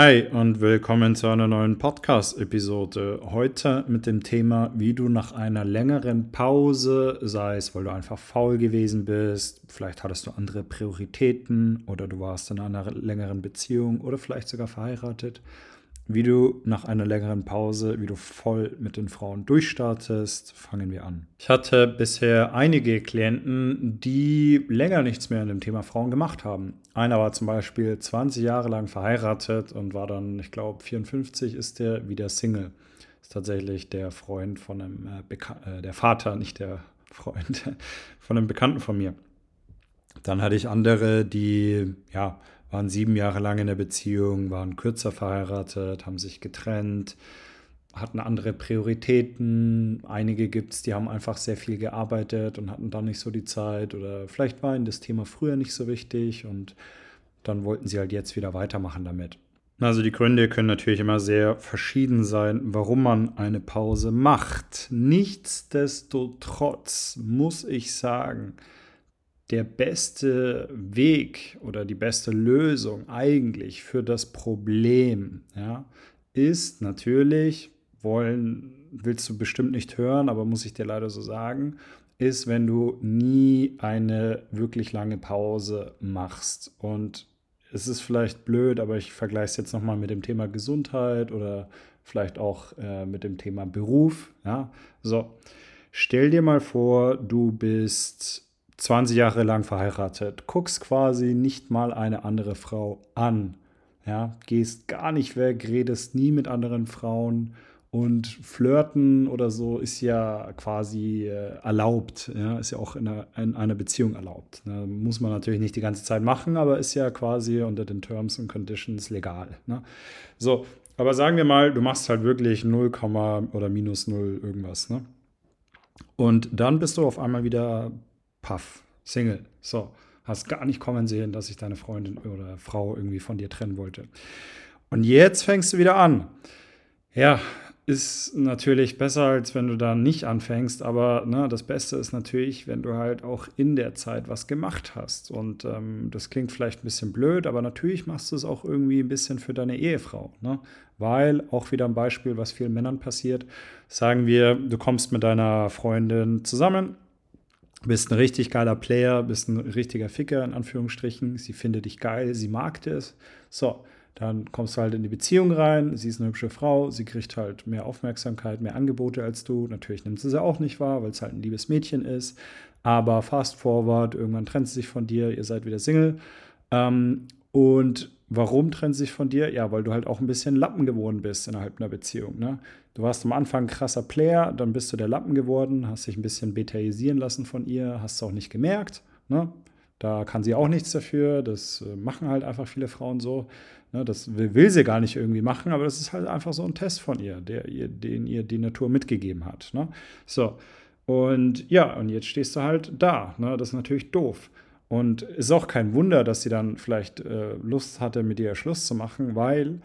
Hi und willkommen zu einer neuen Podcast-Episode. Heute mit dem Thema, wie du nach einer längeren Pause, sei es, weil du einfach faul gewesen bist, vielleicht hattest du andere Prioritäten oder du warst in einer längeren Beziehung oder vielleicht sogar verheiratet, wie du nach einer längeren Pause, wie du voll mit den Frauen durchstartest, fangen wir an. Ich hatte bisher einige Klienten, die länger nichts mehr in dem Thema Frauen gemacht haben. Einer war zum Beispiel 20 Jahre lang verheiratet und war dann, ich glaube, 54 ist der wieder Single. Ist tatsächlich der Freund von einem äh, Bekan äh, der Vater, nicht der Freund, von einem Bekannten von mir. Dann hatte ich andere, die ja waren sieben Jahre lang in der Beziehung, waren kürzer verheiratet, haben sich getrennt, hatten andere Prioritäten. Einige gibt es, die haben einfach sehr viel gearbeitet und hatten dann nicht so die Zeit oder vielleicht war ihnen das Thema früher nicht so wichtig und dann wollten sie halt jetzt wieder weitermachen damit. Also die Gründe können natürlich immer sehr verschieden sein, warum man eine Pause macht. Nichtsdestotrotz muss ich sagen, der beste Weg oder die beste Lösung eigentlich für das Problem ja, ist natürlich, wollen, willst du bestimmt nicht hören, aber muss ich dir leider so sagen, ist, wenn du nie eine wirklich lange Pause machst. Und es ist vielleicht blöd, aber ich vergleiche es jetzt nochmal mit dem Thema Gesundheit oder vielleicht auch äh, mit dem Thema Beruf. Ja, so. Stell dir mal vor, du bist 20 Jahre lang verheiratet, guckst quasi nicht mal eine andere Frau an. Ja, gehst gar nicht weg, redest nie mit anderen Frauen und flirten oder so ist ja quasi äh, erlaubt. Ja, ist ja auch in einer, in einer Beziehung erlaubt. Ne? Muss man natürlich nicht die ganze Zeit machen, aber ist ja quasi unter den Terms and Conditions legal. Ne? So, aber sagen wir mal, du machst halt wirklich 0, oder minus 0 irgendwas. Ne? Und dann bist du auf einmal wieder Paff, Single. So, hast gar nicht kommen sehen, dass sich deine Freundin oder Frau irgendwie von dir trennen wollte. Und jetzt fängst du wieder an. Ja, ist natürlich besser, als wenn du da nicht anfängst, aber ne, das Beste ist natürlich, wenn du halt auch in der Zeit was gemacht hast. Und ähm, das klingt vielleicht ein bisschen blöd, aber natürlich machst du es auch irgendwie ein bisschen für deine Ehefrau. Ne? Weil, auch wieder ein Beispiel, was vielen Männern passiert, sagen wir, du kommst mit deiner Freundin zusammen, bist ein richtig geiler Player, bist ein richtiger Ficker in Anführungsstrichen. Sie findet dich geil, sie mag das. So, dann kommst du halt in die Beziehung rein. Sie ist eine hübsche Frau, sie kriegt halt mehr Aufmerksamkeit, mehr Angebote als du. Natürlich nimmt sie sie auch nicht wahr, weil es halt ein liebes Mädchen ist. Aber fast forward, irgendwann trennt sie sich von dir, ihr seid wieder Single. Ähm, und warum trennt sie sich von dir? Ja, weil du halt auch ein bisschen Lappen geworden bist innerhalb einer Beziehung. Ne? Du warst am Anfang ein krasser Player, dann bist du der Lappen geworden, hast dich ein bisschen betaisieren lassen von ihr, hast es auch nicht gemerkt. Ne? Da kann sie auch nichts dafür. Das äh, machen halt einfach viele Frauen so. Ne? Das will, sie gar nicht irgendwie machen, aber das ist halt einfach so ein Test von ihr, der, ihr, den ihr die Natur mitgegeben hat. Ne? So. Und ja, und jetzt stehst du halt da. Ne? Das ist natürlich doof. Und ist auch kein Wunder, dass sie dann vielleicht äh, Lust hatte, mit dir Schluss zu machen, weil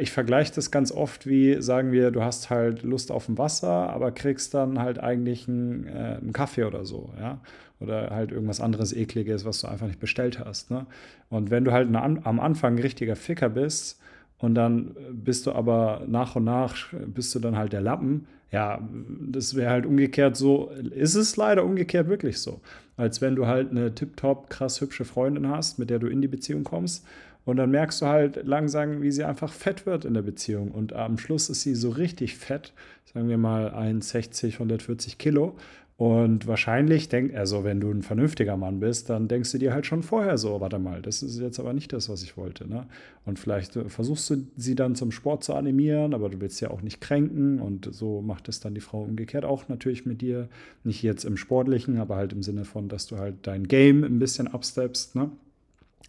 ich vergleiche das ganz oft wie, sagen wir, du hast halt Lust auf ein Wasser, aber kriegst dann halt eigentlich einen, äh, einen Kaffee oder so, ja. Oder halt irgendwas anderes Ekliges, was du einfach nicht bestellt hast. Ne? Und wenn du halt eine, am Anfang ein richtiger Ficker bist und dann bist du aber nach und nach, bist du dann halt der Lappen, ja, das wäre halt umgekehrt so, ist es leider umgekehrt wirklich so. Als wenn du halt eine tiptop krass hübsche Freundin hast, mit der du in die Beziehung kommst und dann merkst du halt langsam, wie sie einfach fett wird in der Beziehung. Und am Schluss ist sie so richtig fett, sagen wir mal 1,60, 140 Kilo. Und wahrscheinlich denk, also wenn du ein vernünftiger Mann bist, dann denkst du dir halt schon vorher so, warte mal, das ist jetzt aber nicht das, was ich wollte. Ne? Und vielleicht äh, versuchst du sie dann zum Sport zu animieren, aber du willst ja auch nicht kränken. Und so macht es dann die Frau umgekehrt auch natürlich mit dir. Nicht jetzt im Sportlichen, aber halt im Sinne von, dass du halt dein Game ein bisschen absteppst. Ne?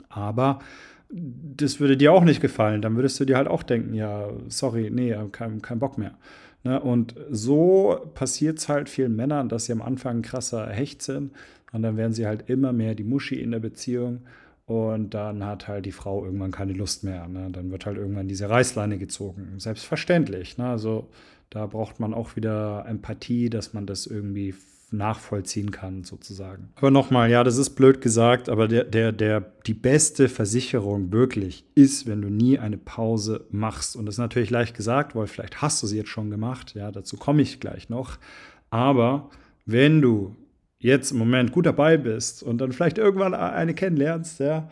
Aber das würde dir auch nicht gefallen. Dann würdest du dir halt auch denken, ja, sorry, nee, kein, kein Bock mehr. Ne? Und so passiert es halt vielen Männern, dass sie am Anfang krasser Hecht sind und dann werden sie halt immer mehr die Muschi in der Beziehung und dann hat halt die Frau irgendwann keine Lust mehr. Ne? Dann wird halt irgendwann diese Reißleine gezogen. Selbstverständlich. Ne? Also da braucht man auch wieder Empathie, dass man das irgendwie nachvollziehen kann, sozusagen. Aber nochmal, ja, das ist blöd gesagt, aber der, der, der, die beste Versicherung wirklich ist, wenn du nie eine Pause machst. Und das ist natürlich leicht gesagt, weil vielleicht hast du sie jetzt schon gemacht, ja, dazu komme ich gleich noch. Aber wenn du jetzt im Moment gut dabei bist und dann vielleicht irgendwann eine kennenlernst, ja,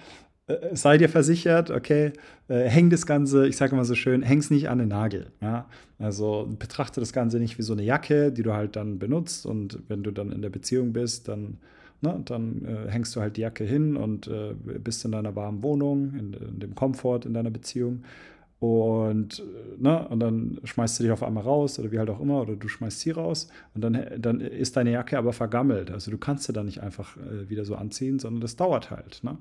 sei dir versichert, okay, äh, häng das Ganze, ich sage mal so schön, häng's nicht an den Nagel. Ja? Also betrachte das Ganze nicht wie so eine Jacke, die du halt dann benutzt und wenn du dann in der Beziehung bist, dann, ne, dann äh, hängst du halt die Jacke hin und äh, bist in deiner warmen Wohnung, in, in, dem Komfort in deiner Beziehung und, äh, ne, und dann schmeißt du dich auf einmal raus oder wie halt auch immer oder du schmeißt sie raus und dann, dann ist deine Jacke aber vergammelt. Also du kannst sie dann nicht einfach äh, wieder so anziehen, sondern das dauert halt. Ne?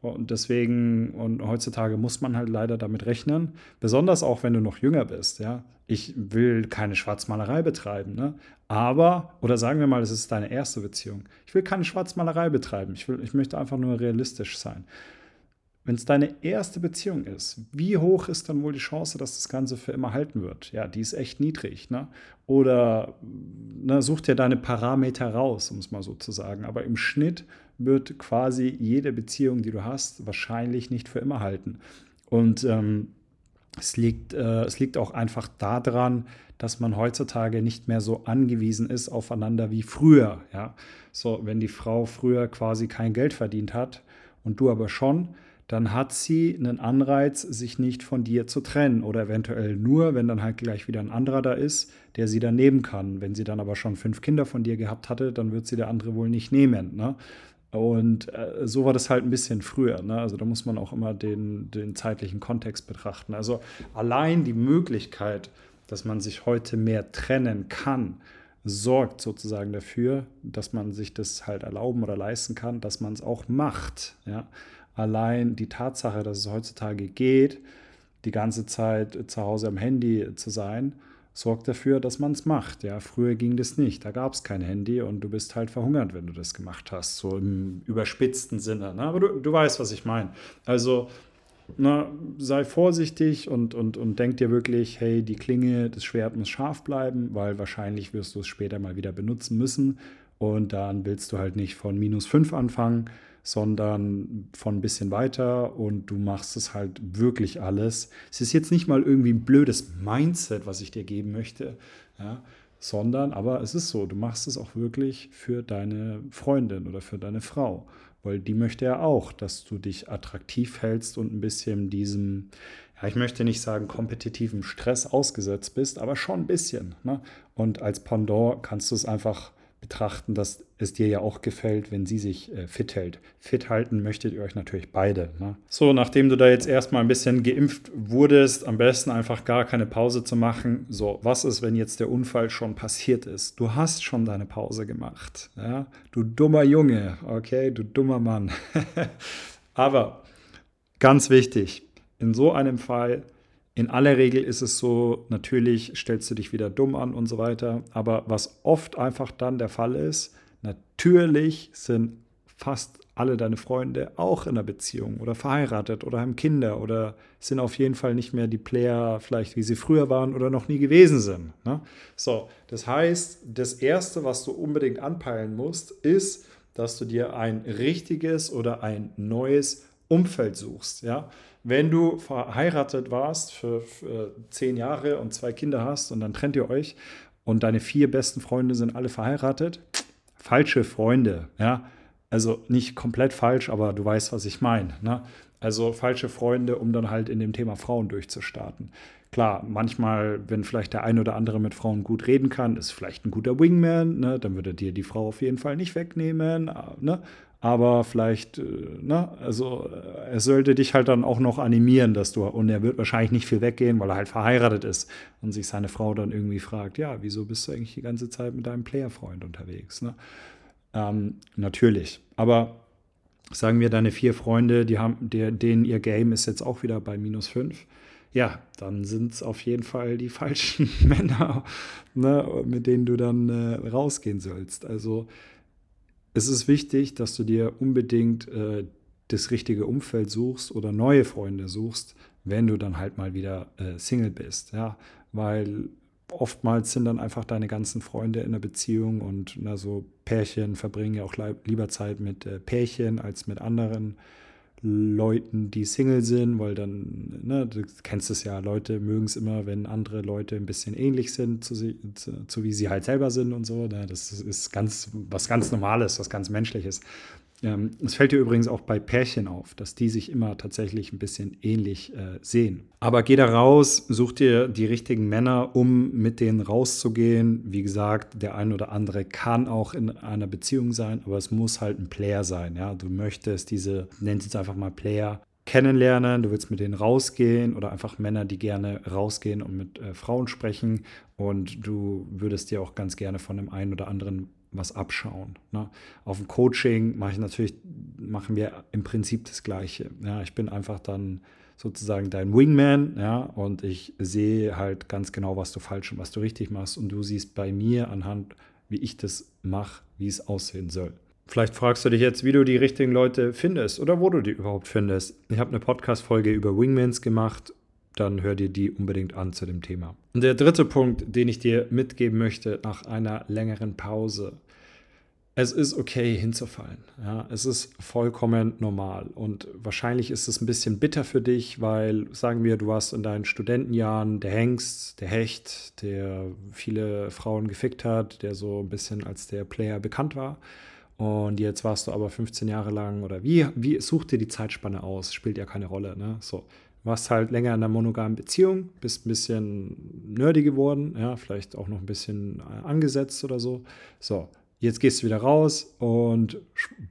Und deswegen, und heutzutage muss man halt leider damit rechnen, besonders auch wenn du noch jünger bist, ja. Ich will keine Schwarzmalerei betreiben, ne? Aber, oder sagen wir mal, es ist deine erste Beziehung. Ich will keine Schwarzmalerei betreiben. Ich, will, ich möchte einfach nur realistisch sein. Wenn es deine erste Beziehung ist, wie hoch ist dann wohl die Chance, dass das Ganze für immer halten wird? Ja, die ist echt niedrig. Ne? Oder ne, such dir deine Parameter raus, um es mal so zu sagen. Aber im Schnitt wird quasi jede Beziehung, die du hast, wahrscheinlich nicht für immer halten. Und ähm, es, liegt, äh, es liegt auch einfach daran, dass man heutzutage nicht mehr so angewiesen ist aufeinander wie früher. Ja? So, wenn die Frau früher quasi kein Geld verdient hat und du aber schon, dann hat sie einen Anreiz, sich nicht von dir zu trennen. Oder eventuell nur, wenn dann halt gleich wieder ein anderer da ist, der sie dann nehmen kann. Wenn sie dann aber schon fünf Kinder von dir gehabt hatte, dann wird sie der andere wohl nicht nehmen. Ne? Und äh, so war das halt ein bisschen früher. Ne? Also da muss man auch immer den, den zeitlichen Kontext betrachten. Also allein die Möglichkeit, dass man sich heute mehr trennen kann, sorgt sozusagen dafür, dass man sich das halt erlauben oder leisten kann, dass man es auch macht. Ja? Allein die Tatsache, dass es heutzutage geht, die ganze Zeit zu Hause am Handy zu sein sorgt dafür, dass man es macht. Ja, früher ging das nicht. Da gab es kein Handy und du bist halt verhungert, wenn du das gemacht hast, so im überspitzten Sinne. Ne? Aber du, du weißt, was ich meine. Also na, sei vorsichtig und, und, und denk dir wirklich, hey, die Klinge, das Schwert muss scharf bleiben, weil wahrscheinlich wirst du es später mal wieder benutzen müssen. Und dann willst du halt nicht von minus 5 anfangen, sondern von ein bisschen weiter und du machst es halt wirklich alles. Es ist jetzt nicht mal irgendwie ein blödes Mindset, was ich dir geben möchte, ja, sondern aber es ist so, du machst es auch wirklich für deine Freundin oder für deine Frau, weil die möchte ja auch, dass du dich attraktiv hältst und ein bisschen diesem, ja, ich möchte nicht sagen kompetitiven Stress ausgesetzt bist, aber schon ein bisschen. Ne? Und als Pendant kannst du es einfach betrachten, dass es dir ja auch gefällt, wenn sie sich äh, fit hält. Fit halten möchtet ihr euch natürlich beide. Ne? So, nachdem du da jetzt erstmal ein bisschen geimpft wurdest, am besten einfach gar keine Pause zu machen. So, was ist, wenn jetzt der Unfall schon passiert ist? Du hast schon deine Pause gemacht. Ja? Du dummer Junge, okay, du dummer Mann. Aber ganz wichtig, in so einem Fall in aller Regel ist es so, natürlich stellst du dich wieder dumm an und so weiter. Aber was oft einfach dann der Fall ist, natürlich sind fast alle deine Freunde auch in einer Beziehung oder verheiratet oder haben Kinder oder sind auf jeden Fall nicht mehr die Player, vielleicht wie sie früher waren oder noch nie gewesen sind. Ne? So, das heißt, das Erste, was du unbedingt anpeilen musst, ist, dass du dir ein richtiges oder ein neues Umfeld suchst. Ja? Wenn du verheiratet warst für, für zehn Jahre und zwei Kinder hast und dann trennt ihr euch und deine vier besten Freunde sind alle verheiratet, falsche Freunde, ja. Also nicht komplett falsch, aber du weißt, was ich meine. Ne? Also falsche Freunde, um dann halt in dem Thema Frauen durchzustarten. Klar, manchmal, wenn vielleicht der eine oder andere mit Frauen gut reden kann, ist vielleicht ein guter Wingman, ne? dann würde dir die Frau auf jeden Fall nicht wegnehmen. Ne? Aber vielleicht, äh, ne, also äh, er sollte dich halt dann auch noch animieren, dass du, und er wird wahrscheinlich nicht viel weggehen, weil er halt verheiratet ist und sich seine Frau dann irgendwie fragt, ja, wieso bist du eigentlich die ganze Zeit mit deinem Playerfreund unterwegs? Ne? Ähm, natürlich, aber sagen wir, deine vier Freunde, die haben, der, denen ihr Game ist jetzt auch wieder bei minus fünf. Ja, dann sind es auf jeden Fall die falschen Männer, ne, mit denen du dann äh, rausgehen sollst. Also es ist wichtig, dass du dir unbedingt äh, das richtige Umfeld suchst oder neue Freunde suchst, wenn du dann halt mal wieder äh, Single bist. Ja, weil oftmals sind dann einfach deine ganzen Freunde in der Beziehung und na, so Pärchen verbringen ja auch lieber Zeit mit äh, Pärchen als mit anderen Leuten, die Single sind, weil dann, ne, du kennst es ja, Leute mögen es immer, wenn andere Leute ein bisschen ähnlich sind, zu, zu, zu wie sie halt selber sind und so. Ne? Das ist ganz, was ganz Normales, was ganz Menschliches. Ähm, es fällt dir übrigens auch bei Pärchen auf, dass die sich immer tatsächlich ein bisschen ähnlich äh, sehen. Aber geh da raus, such dir die richtigen Männer, um mit denen rauszugehen. Wie gesagt, der ein oder andere kann auch in einer Beziehung sein, aber es muss halt ein Player sein. Ja? Du möchtest diese, nennt es einfach mal Player, kennenlernen, du willst mit denen rausgehen oder einfach Männer, die gerne rausgehen und mit äh, Frauen sprechen und du würdest dir auch ganz gerne von dem einen oder anderen was abschauen. Ne? Auf dem Coaching mache ich natürlich, machen wir im Prinzip das Gleiche. Ja, ich bin einfach dann sozusagen dein Wingman, ja, und ich sehe halt ganz genau, was du falsch und was du richtig machst. Und du siehst bei mir anhand, wie ich das mache, wie es aussehen soll. Vielleicht fragst du dich jetzt, wie du die richtigen Leute findest oder wo du die überhaupt findest. Ich habe eine Podcast-Folge über Wingmans gemacht dann hör dir die unbedingt an zu dem Thema. Und der dritte Punkt, den ich dir mitgeben möchte nach einer längeren Pause. Es ist okay hinzufallen. Ja, es ist vollkommen normal. Und wahrscheinlich ist es ein bisschen bitter für dich, weil, sagen wir, du warst in deinen Studentenjahren der Hengst, der Hecht, der viele Frauen gefickt hat, der so ein bisschen als der Player bekannt war. Und jetzt warst du aber 15 Jahre lang oder wie, wie such dir die Zeitspanne aus? Spielt ja keine Rolle. Ne? So warst halt länger in einer monogamen Beziehung, bist ein bisschen nerdy geworden, ja, vielleicht auch noch ein bisschen äh, angesetzt oder so. So, jetzt gehst du wieder raus und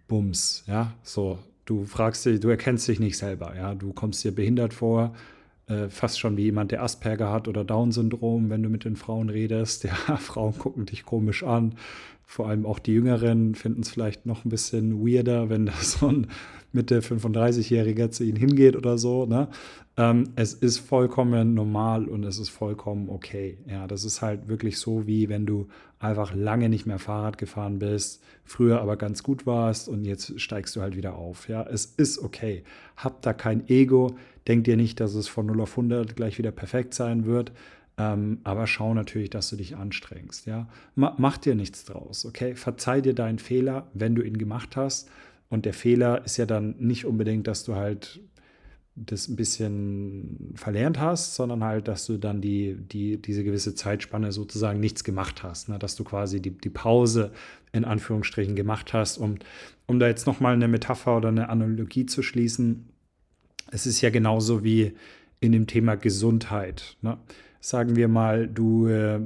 bums, ja, so, du fragst dich, du erkennst dich nicht selber, ja, du kommst dir behindert vor, äh, fast schon wie jemand, der Asperger hat oder Down-Syndrom, wenn du mit den Frauen redest, ja, Frauen gucken dich komisch an, vor allem auch die Jüngeren finden es vielleicht noch ein bisschen weirder, wenn da so ein Mitte 35-Jähriger zu ihnen hingeht oder so. Ne? Ähm, es ist vollkommen normal und es ist vollkommen okay. Ja, das ist halt wirklich so, wie wenn du einfach lange nicht mehr Fahrrad gefahren bist, früher aber ganz gut warst und jetzt steigst du halt wieder auf. Ja, es ist okay. Hab da kein Ego. Denk dir nicht, dass es von 0 auf 100 gleich wieder perfekt sein wird. Ähm, aber schau natürlich, dass du dich anstrengst. Ja? mach dir nichts draus, okay? Verzeih dir deinen Fehler, wenn du ihn gemacht hast. Und der Fehler ist ja dann nicht unbedingt, dass du halt das ein bisschen verlernt hast, sondern halt, dass du dann die, die, diese gewisse Zeitspanne sozusagen nichts gemacht hast, ne? dass du quasi die, die Pause in Anführungsstrichen gemacht hast. Und um da jetzt nochmal eine Metapher oder eine Analogie zu schließen, es ist ja genauso wie in dem Thema Gesundheit. Ne? sagen wir mal, du äh,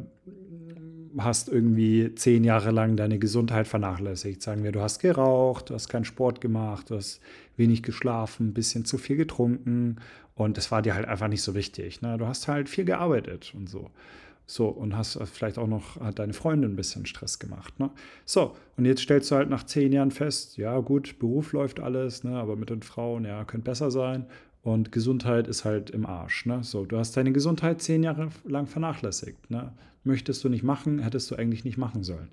hast irgendwie zehn Jahre lang deine Gesundheit vernachlässigt. Sagen wir, du hast geraucht, du hast keinen Sport gemacht, du hast wenig geschlafen, ein bisschen zu viel getrunken und das war dir halt einfach nicht so wichtig. Ne? Du hast halt viel gearbeitet und so. So, und hast vielleicht auch noch, hat deine Freundin ein bisschen Stress gemacht. Ne? So, und jetzt stellst du halt nach zehn Jahren fest, ja gut, Beruf läuft alles, ne, aber mit den Frauen, ja, könnte besser sein. Und Gesundheit ist halt im Arsch. Ne? So, du hast deine Gesundheit zehn Jahre lang vernachlässigt. Ne? Möchtest du nicht machen, hättest du eigentlich nicht machen sollen.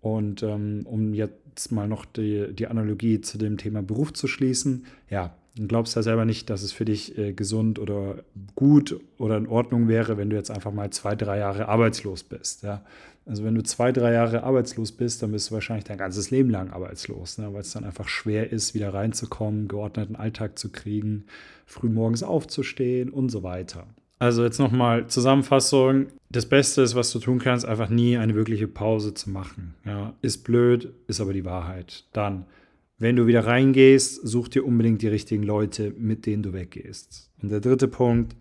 Und ähm, um jetzt mal noch die, die Analogie zu dem Thema Beruf zu schließen, ja, du glaubst ja selber nicht, dass es für dich äh, gesund oder gut oder in Ordnung wäre, wenn du jetzt einfach mal zwei, drei Jahre arbeitslos bist. Ja? Also wenn du zwei, drei Jahre arbeitslos bist, dann bist du wahrscheinlich dein ganzes Leben lang arbeitslos, ne? weil es dann einfach schwer ist, wieder reinzukommen, geordneten Alltag zu kriegen, früh morgens aufzustehen und so weiter. Also jetzt nochmal Zusammenfassung. Das Beste ist, was du tun kannst, einfach nie eine wirkliche Pause zu machen. Ja, ist blöd, ist aber die Wahrheit. Dann, wenn du wieder reingehst, such dir unbedingt die richtigen Leute, mit denen du weggehst. Und der dritte Punkt,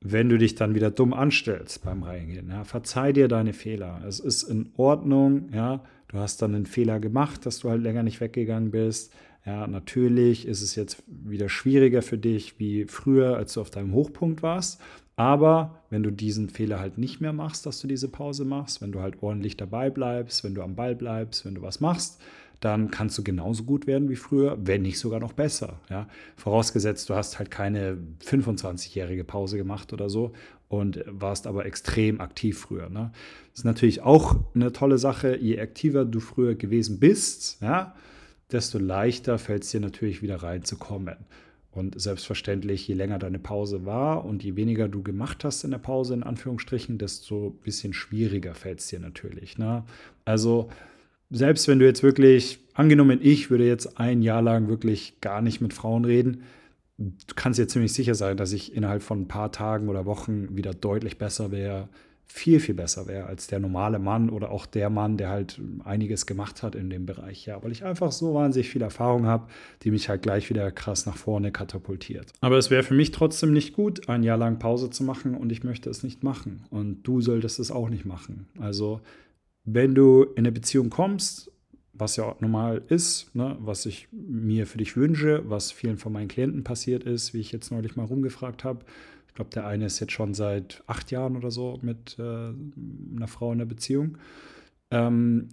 wenn du dich dann wieder dumm anstellst beim Reingehen, ja, verzeih dir deine Fehler. Es ist in Ordnung, ja, du hast dann einen Fehler gemacht, dass du halt länger nicht weggegangen bist. Ja, natürlich ist es jetzt wieder schwieriger für dich wie früher, als du auf deinem Hochpunkt warst. Aber wenn du diesen Fehler halt nicht mehr machst, dass du diese Pause machst, wenn du halt ordentlich dabei bleibst, wenn du am Ball bleibst, wenn du was machst, dann kannst du genauso gut werden wie früher, wenn nicht sogar noch besser. Ja? Vorausgesetzt, du hast halt keine 25-jährige Pause gemacht oder so und warst aber extrem aktiv früher. Ne? Das ist natürlich auch eine tolle Sache. Je aktiver du früher gewesen bist, ja, desto leichter fällt es dir natürlich wieder reinzukommen. Und selbstverständlich, je länger deine Pause war und je weniger du gemacht hast in der Pause, in Anführungsstrichen, desto ein bisschen schwieriger fällt es dir natürlich. Ne? Also selbst wenn du jetzt wirklich, angenommen, ich würde jetzt ein Jahr lang wirklich gar nicht mit Frauen reden, du kannst dir ziemlich sicher sein, dass ich innerhalb von ein paar Tagen oder Wochen wieder deutlich besser wäre, viel, viel besser wäre als der normale Mann oder auch der Mann, der halt einiges gemacht hat in dem Bereich. Ja, weil ich einfach so wahnsinnig viel Erfahrung habe, die mich halt gleich wieder krass nach vorne katapultiert. Aber es wäre für mich trotzdem nicht gut, ein Jahr lang Pause zu machen und ich möchte es nicht machen. Und du solltest es auch nicht machen. Also, wenn du in eine Beziehung kommst, was ja normal ist, ne, was ich mir für dich wünsche, was vielen von meinen Klienten passiert ist, wie ich jetzt neulich mal rumgefragt habe, glaube, der eine ist jetzt schon seit acht Jahren oder so mit äh, einer Frau in der Beziehung. Ähm,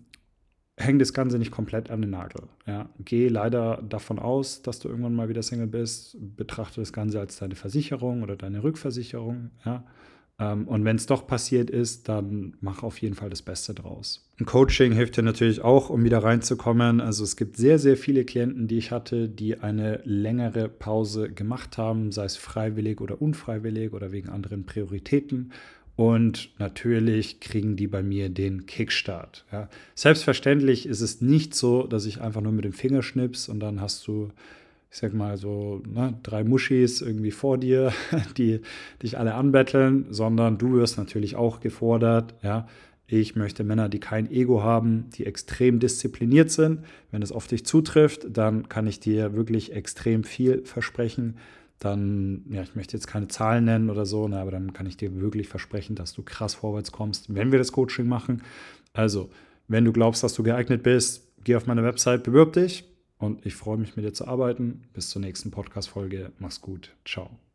häng das Ganze nicht komplett an den Nagel. Ja. Geh leider davon aus, dass du irgendwann mal wieder Single bist. Betrachte das Ganze als deine Versicherung oder deine Rückversicherung. Ja. Ähm, und wenn es doch passiert ist, dann mach auf jeden Fall das Beste draus. Ein Coaching hilft dir natürlich auch, um wieder reinzukommen. Also es gibt sehr, sehr viele Klienten, die ich hatte, die eine längere Pause gemacht haben, sei es freiwillig oder unfreiwillig oder wegen anderen Prioritäten. Und natürlich kriegen die bei mir den Kickstart. Ja. Selbstverständlich ist es nicht so, dass ich einfach nur mit dem Finger schnips und dann hast du ich sag mal so, ne, drei Muschis irgendwie vor dir, die dich alle anbetteln, sondern du wirst natürlich auch gefordert, ja. Ich möchte Männer, die kein Ego haben, die extrem diszipliniert sind. Wenn es auf dich zutrifft, dann kann ich dir wirklich extrem viel versprechen. Dann, ja, ich möchte jetzt keine Zahlen nennen oder so, ne, aber dann kann ich dir wirklich versprechen, dass du krass vorwärts kommst, wenn wir das Coaching machen. Also, wenn du glaubst, dass du geeignet bist, geh auf meine Website, bewirb dich und ich freue mich, mit dir zu arbeiten. Bis zur nächsten Podcast-Folge. Mach's gut. Ciao.